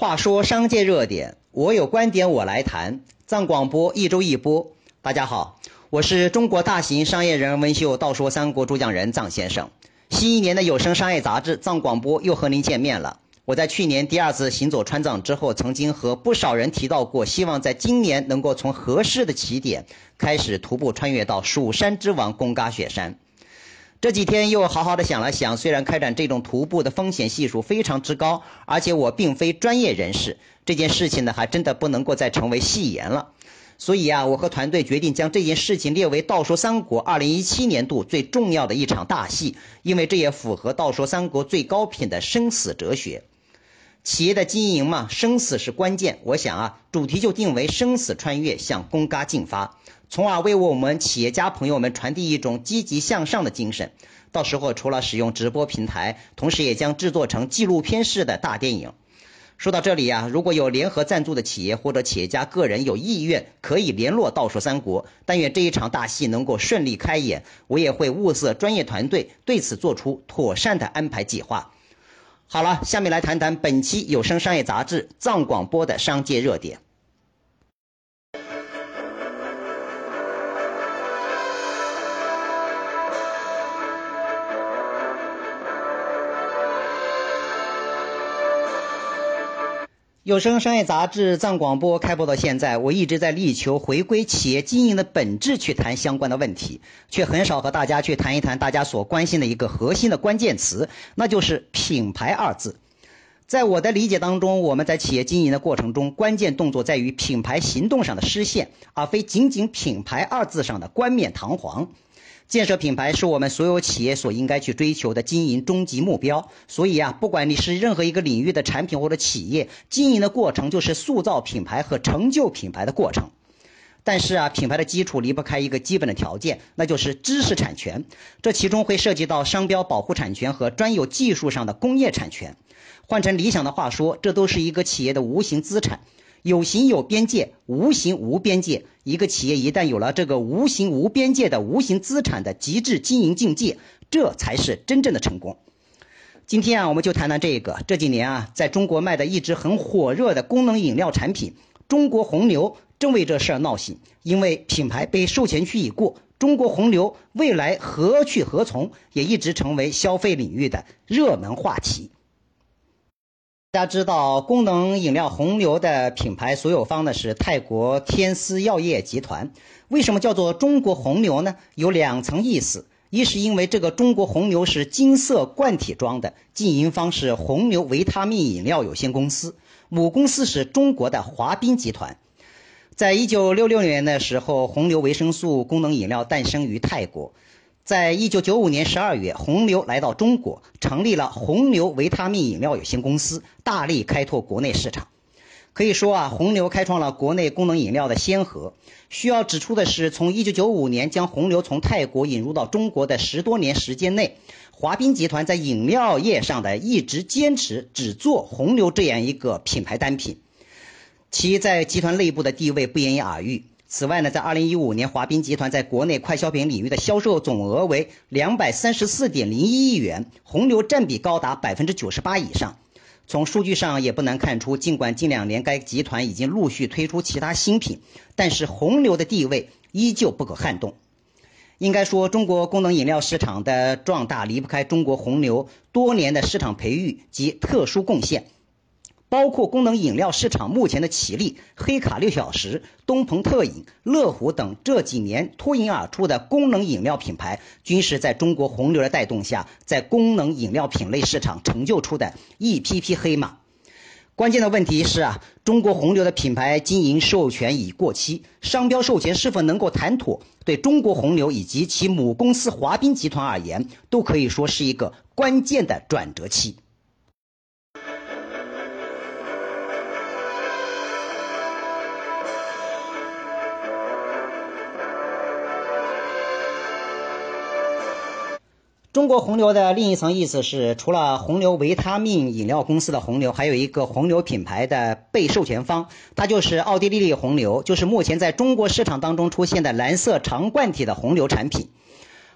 话说商界热点，我有观点我来谈。藏广播一周一播，大家好，我是中国大型商业人文秀《道说三国》主讲人藏先生。新一年的有声商业杂志《藏广播》又和您见面了。我在去年第二次行走川藏之后，曾经和不少人提到过，希望在今年能够从合适的起点开始徒步穿越到蜀山之王贡嘎雪山。这几天又好好的想了想，虽然开展这种徒步的风险系数非常之高，而且我并非专业人士，这件事情呢还真的不能够再成为戏言了。所以啊，我和团队决定将这件事情列为《道说三国》二零一七年度最重要的一场大戏，因为这也符合《道说三国》最高品的生死哲学。企业的经营嘛，生死是关键。我想啊，主题就定为生死穿越，向公嘎进发。从而为我们企业家朋友们传递一种积极向上的精神。到时候除了使用直播平台，同时也将制作成纪录片式的大电影。说到这里啊，如果有联合赞助的企业或者企业家个人有意愿，可以联络道说三国。但愿这一场大戏能够顺利开演，我也会物色专业团队，对此做出妥善的安排计划。好了，下面来谈谈本期有声商业杂志藏广播的商界热点。有声商业杂志藏广播开播到现在，我一直在力求回归企业经营的本质去谈相关的问题，却很少和大家去谈一谈大家所关心的一个核心的关键词，那就是品牌二字。在我的理解当中，我们在企业经营的过程中，关键动作在于品牌行动上的实现，而非仅仅品牌二字上的冠冕堂皇。建设品牌是我们所有企业所应该去追求的经营终极目标。所以啊，不管你是任何一个领域的产品或者企业，经营的过程就是塑造品牌和成就品牌的过程。但是啊，品牌的基础离不开一个基本的条件，那就是知识产权。这其中会涉及到商标保护产权和专有技术上的工业产权。换成理想的话说，这都是一个企业的无形资产。有形有边界，无形无边界。一个企业一旦有了这个无形无边界的无形资产的极致经营境界，这才是真正的成功。今天啊，我们就谈谈这个。这几年啊，在中国卖的一直很火热的功能饮料产品——中国红牛，正为这事儿闹心。因为品牌被授权区已过，中国红牛未来何去何从，也一直成为消费领域的热门话题。大家知道，功能饮料红牛的品牌所有方呢是泰国天丝药业集团。为什么叫做中国红牛呢？有两层意思：一是因为这个中国红牛是金色罐体装的，经营方是红牛维他命饮料有限公司，母公司是中国的华彬集团。在一九六六年的时候，红牛维生素功能饮料诞生于泰国。在一九九五年十二月，红牛来到中国，成立了红牛维他命饮料有限公司，大力开拓国内市场。可以说啊，红牛开创了国内功能饮料的先河。需要指出的是，从一九九五年将红牛从泰国引入到中国的十多年时间内，华彬集团在饮料业上的一直坚持只做红牛这样一个品牌单品，其在集团内部的地位不言而喻。此外呢，在二零一五年，华彬集团在国内快消品领域的销售总额为两百三十四点零一亿元，红牛占比高达百分之九十八以上。从数据上也不难看出，尽管近两年该集团已经陆续推出其他新品，但是红牛的地位依旧不可撼动。应该说，中国功能饮料市场的壮大离不开中国红牛多年的市场培育及特殊贡献。包括功能饮料市场目前的奇力、黑卡六小时、东鹏特饮、乐虎等这几年脱颖而出的功能饮料品牌，均是在中国洪流的带动下，在功能饮料品类市场成就出的一匹匹黑马。关键的问题是啊，中国洪流的品牌经营授权已过期，商标授权是否能够谈妥，对中国洪流以及其母公司华彬集团而言，都可以说是一个关键的转折期。中国红牛的另一层意思是，除了红牛维他命饮料公司的红牛，还有一个红牛品牌的被授权方，它就是奥地利红牛，就是目前在中国市场当中出现的蓝色长罐体的红牛产品。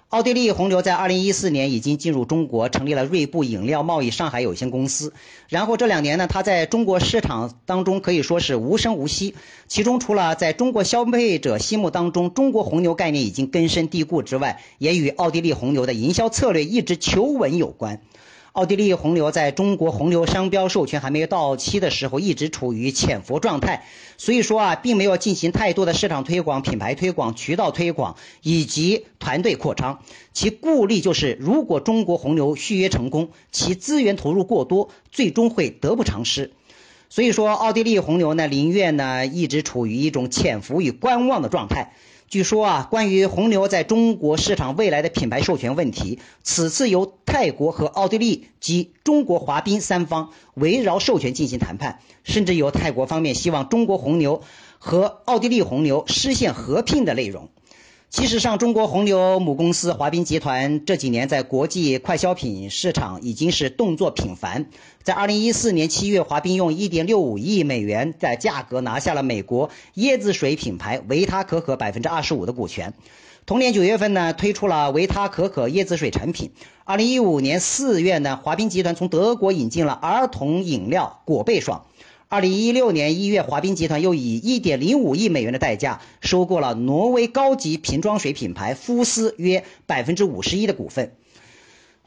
奥地利红牛在二零一四年已经进入中国，成立了锐步饮料贸易上海有限公司。然后这两年呢，它在中国市场当中可以说是无声无息。其中除了在中国消费者心目当中中国红牛概念已经根深蒂固之外，也与奥地利红牛的营销策略一直求稳有关。奥地利红牛在中国红牛商标授权还没有到期的时候，一直处于潜伏状态，所以说啊，并没有进行太多的市场推广、品牌推广、渠道推广以及团队扩张。其顾虑就是，如果中国红牛续约成功，其资源投入过多，最终会得不偿失。所以说，奥地利红牛呢，宁愿呢一直处于一种潜伏与观望的状态。据说啊，关于红牛在中国市场未来的品牌授权问题，此次由泰国和奥地利及中国华彬三方围绕授权进行谈判，甚至有泰国方面希望中国红牛和奥地利红牛实现合并的内容。其实上，中国红牛母公司华彬集团这几年在国际快消品市场已经是动作频繁。在二零一四年七月，华彬用一点六五亿美元的价格拿下了美国椰子水品牌维他可可百分之二十五的股权。同年九月份呢，推出了维他可可椰子水产品。二零一五年四月呢，华彬集团从德国引进了儿童饮料果贝爽。二零一六年一月，华彬集团又以一点零五亿美元的代价收购了挪威高级瓶装水品牌夫斯约百分之五十一的股份。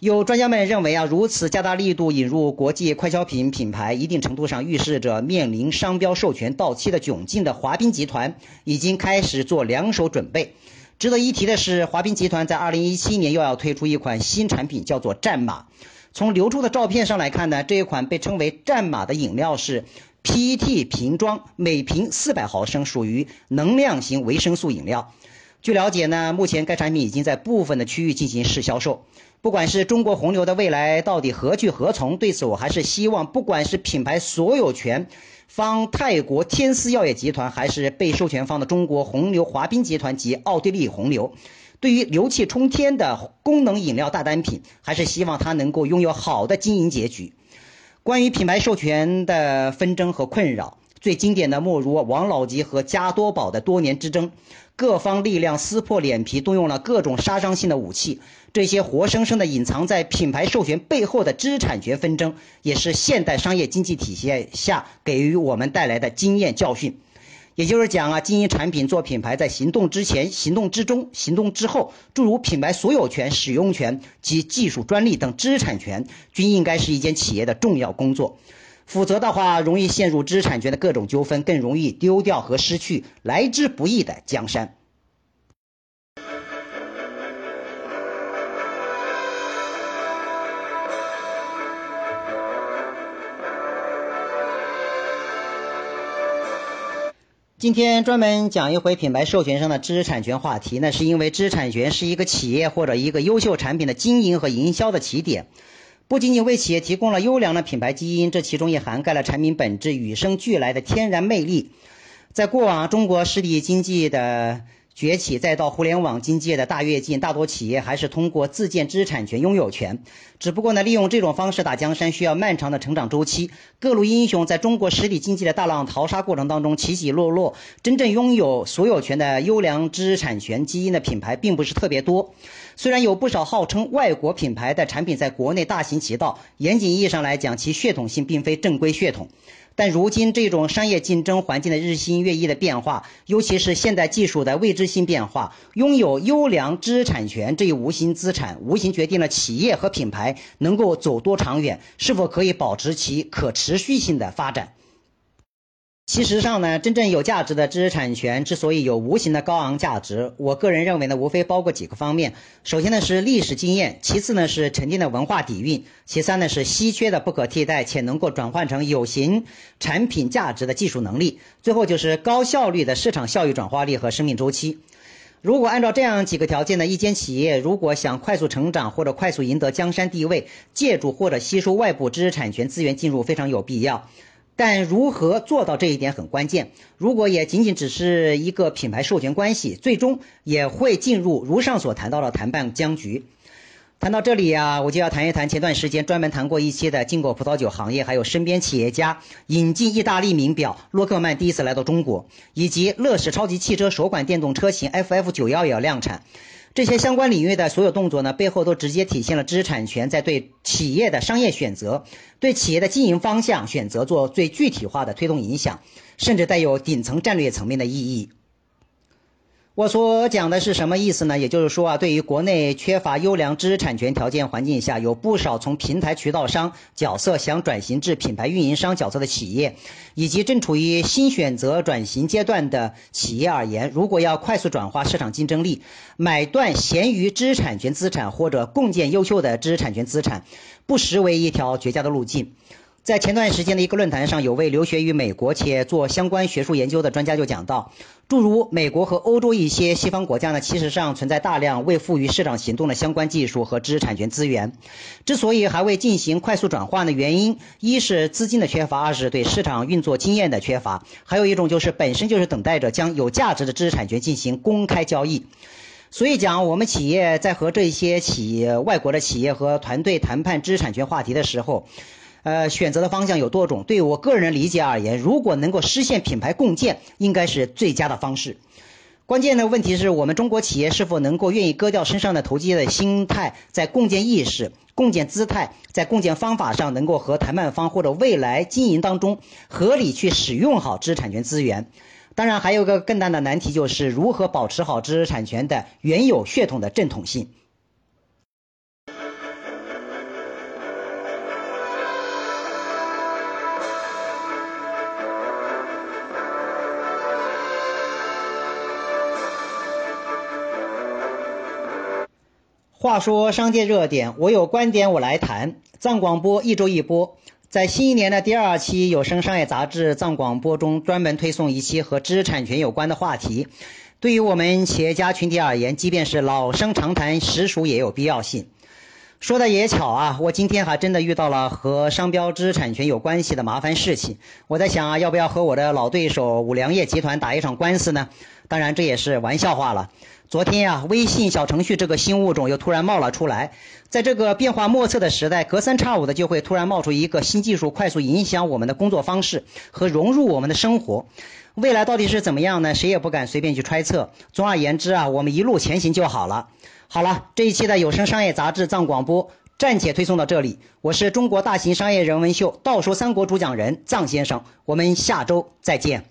有专家们认为啊，如此加大力度引入国际快消品品牌，一定程度上预示着面临商标授权到期的窘境的华彬集团已经开始做两手准备。值得一提的是，华彬集团在二零一七年又要推出一款新产品，叫做战马。从流出的照片上来看呢，这一款被称为战马的饮料是。PET 瓶装，每瓶四百毫升，属于能量型维生素饮料。据了解呢，目前该产品已经在部分的区域进行试销售。不管是中国红牛的未来到底何去何从，对此我还是希望，不管是品牌所有权方泰国天丝药业集团，还是被授权方的中国红牛华彬集团及奥地利红牛，对于牛气冲天的功能饮料大单品，还是希望它能够拥有好的经营结局。关于品牌授权的纷争和困扰，最经典的莫如王老吉和加多宝的多年之争，各方力量撕破脸皮，动用了各种杀伤性的武器。这些活生生的隐藏在品牌授权背后的知识产权纷争，也是现代商业经济体系下给予我们带来的经验教训。也就是讲啊，经营产品做品牌，在行动之前、行动之中、行动之后，诸如品牌所有权、使用权及技术专利等知识产权，均应该是一间企业的重要工作。否则的话，容易陷入知识产权的各种纠纷，更容易丢掉和失去来之不易的江山。今天专门讲一回品牌授权上的知识产权话题，那是因为知识产权是一个企业或者一个优秀产品的经营和营销的起点，不仅仅为企业提供了优良的品牌基因，这其中也涵盖了产品本质与生俱来的天然魅力。在过往中国实体经济的。崛起，再到互联网经济的大跃进，大多企业还是通过自建知识产权拥有权。只不过呢，利用这种方式打江山需要漫长的成长周期。各路英雄在中国实体经济的大浪淘沙过程当中起起落落，真正拥有所有权的优良知识产权基因的品牌并不是特别多。虽然有不少号称外国品牌的产品在国内大行其道，严谨意义上来讲，其血统性并非正规血统。但如今这种商业竞争环境的日新月异的变化，尤其是现代技术的未知性变化，拥有优良知识产权这一无形资产，无形决定了企业和品牌能够走多长远，是否可以保持其可持续性的发展。其实上呢，真正有价值的知识产权之所以有无形的高昂价值，我个人认为呢，无非包括几个方面。首先呢是历史经验，其次呢是沉淀的文化底蕴，其三呢是稀缺的不可替代且能够转换成有形产品价值的技术能力，最后就是高效率的市场效益转化力和生命周期。如果按照这样几个条件呢，一间企业如果想快速成长或者快速赢得江山地位，借助或者吸收外部知识产权资源进入非常有必要。但如何做到这一点很关键。如果也仅仅只是一个品牌授权关系，最终也会进入如上所谈到的谈判僵局。谈到这里啊，我就要谈一谈前段时间专门谈过一期的进口葡萄酒行业，还有身边企业家引进意大利名表洛克曼第一次来到中国，以及乐视超级汽车首款电动车型 FF 九幺也要量产。这些相关领域的所有动作呢，背后都直接体现了知识产权在对企业的商业选择、对企业的经营方向选择做最具体化的推动影响，甚至带有顶层战略层面的意义。我所讲的是什么意思呢？也就是说啊，对于国内缺乏优良知识产权条件环境下，有不少从平台渠道商角色想转型至品牌运营商角色的企业，以及正处于新选择转型阶段的企业而言，如果要快速转化市场竞争力，买断闲余知识产权资产或者共建优秀的知识产权资产，不失为一条绝佳的路径。在前段时间的一个论坛上，有位留学于美国且做相关学术研究的专家就讲到，诸如美国和欧洲一些西方国家呢，其实上存在大量未赋予市场行动的相关技术和知识产权资源。之所以还未进行快速转换的原因，一是资金的缺乏，二是对市场运作经验的缺乏，还有一种就是本身就是等待着将有价值的知识产权进行公开交易。所以讲，我们企业在和这些企业、外国的企业和团队谈判知识产权话题的时候，呃，选择的方向有多种。对我个人理解而言，如果能够实现品牌共建，应该是最佳的方式。关键的问题是我们中国企业是否能够愿意割掉身上的投机的心态，在共建意识、共建姿态、在共建方法上，能够和谈判方或者未来经营当中合理去使用好知识产权资源。当然，还有一个更大的难题，就是如何保持好知识产权的原有血统的正统性。话说商界热点，我有观点我来谈。藏广播一周一播，在新一年的第二期有声商业杂志《藏广播》中，专门推送一期和知识产权有关的话题。对于我们企业家群体而言，即便是老生常谈，实属也有必要性。说的也巧啊，我今天还真的遇到了和商标知识产权有关系的麻烦事情。我在想啊，要不要和我的老对手五粮液集团打一场官司呢？当然，这也是玩笑话了。昨天呀，微信小程序这个新物种又突然冒了出来。在这个变化莫测的时代，隔三差五的就会突然冒出一个新技术，快速影响我们的工作方式和融入我们的生活。未来到底是怎么样呢？谁也不敢随便去揣测。总而言之啊，我们一路前行就好了。好了，这一期的有声商业杂志藏广播暂且推送到这里。我是中国大型商业人文秀《道说三国》主讲人藏先生，我们下周再见。